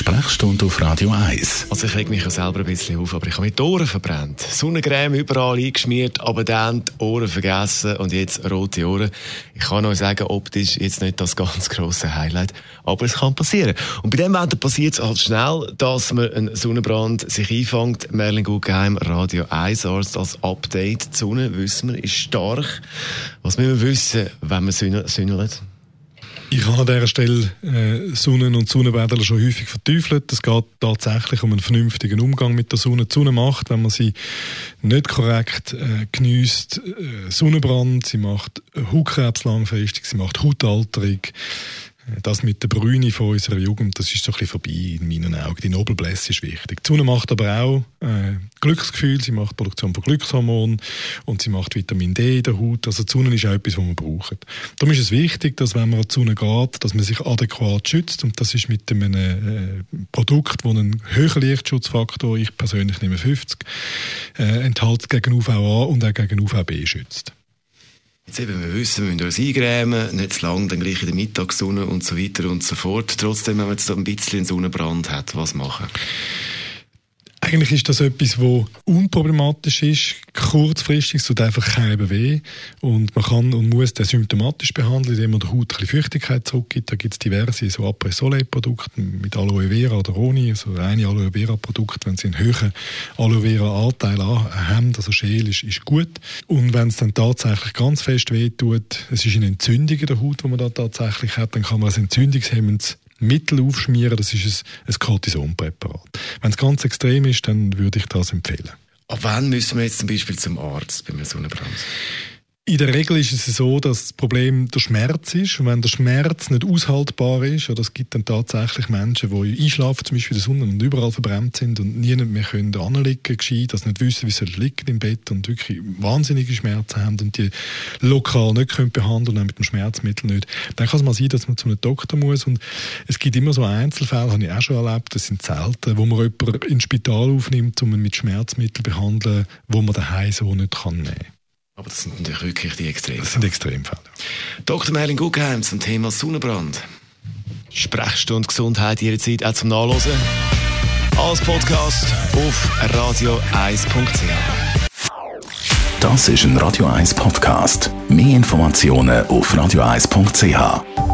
Sprechstunde auf Radio 1. Also ich reg mich ja selber ein bisschen auf, aber ich habe mir die Ohren verbrannt. Sonnencreme überall eingeschmiert, aber dann die Ohren vergessen und jetzt rote Ohren. Ich kann noch sagen, optisch jetzt nicht das ganz grosse Highlight, aber es kann passieren. Und bei dem Wetter passiert es halt schnell, dass man einen Sonnenbrand sich einfängt. Merlin Guggenheim, Radio 1 Arzt als Update. Die Sonne, wissen wir, ist stark. Was müssen wir wissen, wenn man sünnelt? Ich habe an dieser Stelle äh, Sonnen- und Sonnenbäder schon häufig verteufelt. Es geht tatsächlich um einen vernünftigen Umgang mit der Sonne. Die Sonne macht, wenn man sie nicht korrekt äh, genießt, äh, Sonnenbrand, sie macht Hautkrebs langfristig, sie macht Hautalterung, das mit der Brüne von unserer Jugend, das ist so ein bisschen vorbei in meinen Augen. Die Nobelblässe ist wichtig. Die Sonne macht aber auch äh, Glücksgefühl, sie macht Produktion von Glückshormonen und sie macht Vitamin D in der Haut. Also die ist auch etwas, was wir brauchen. Darum ist es wichtig, dass wenn man an die geht, dass man sich adäquat schützt und das ist mit einem äh, Produkt, das einen höheren Lichtschutzfaktor, ich persönlich nehme 50, äh, enthält gegen UVA und auch gegen UVB schützt. Jetzt eben, wir wissen, wir müssen uns eingrämen, nicht zu lang, dann gleich in der Mittagssonne und so weiter und so fort. Trotzdem, wenn man jetzt ein bisschen Sonnenbrand hat, was machen? Eigentlich ist das etwas, wo unproblematisch ist. Kurzfristig tut einfach keinem weh. Und man kann und muss den symptomatisch behandeln, indem man der Haut ein Feuchtigkeit zurückgibt. Da gibt es diverse so Après-Soleil-Produkte mit Aloe Vera oder ohne. So reine Aloe Vera-Produkte, wenn sie einen höheren Aloe Vera-Anteil haben, also Schäl, ist, ist gut. Und wenn es dann tatsächlich ganz fest weh tut, es ist eine Entzündung in der Haut, die man da tatsächlich hat, dann kann man als entzündungshemmendes Mittel aufschmieren, das ist ein, ein Cortisonpräparat. Wenn es ganz extrem ist, dann würde ich das empfehlen. Ab wann müssen wir jetzt zum Beispiel zum Arzt bei einem Sonnenbrand? In der Regel ist es so, dass das Problem der Schmerz ist. Und wenn der Schmerz nicht aushaltbar ist, oder es gibt dann tatsächlich Menschen, die einschlafen, zum Beispiel in der Sonne und überall verbrannt sind und nie mehr können anliegen gescheit, dass nicht wissen, wie sie liegen im Bett und wirklich wahnsinnige Schmerzen haben und die lokal nicht können behandeln und mit dem Schmerzmittel nicht, dann kann es mal sein, dass man zu einem Doktor muss. Und es gibt immer so Einzelfälle, habe ich auch schon erlebt, das sind selten, wo man jemanden ins Spital aufnimmt, um ihn mit Schmerzmitteln zu behandeln, wo man daheim so nicht nehmen kann. Aber das sind natürlich wirklich die Extremfälle. Das sind Extremfälle. Dr. Merlin Guggenheim zum Thema Sonnenbrand. Sprechstunde Gesundheit jederzeit auch zum Nachlesen. Als Podcast auf radio1.ch. Das ist ein Radio 1 Podcast. Mehr Informationen auf radio1.ch.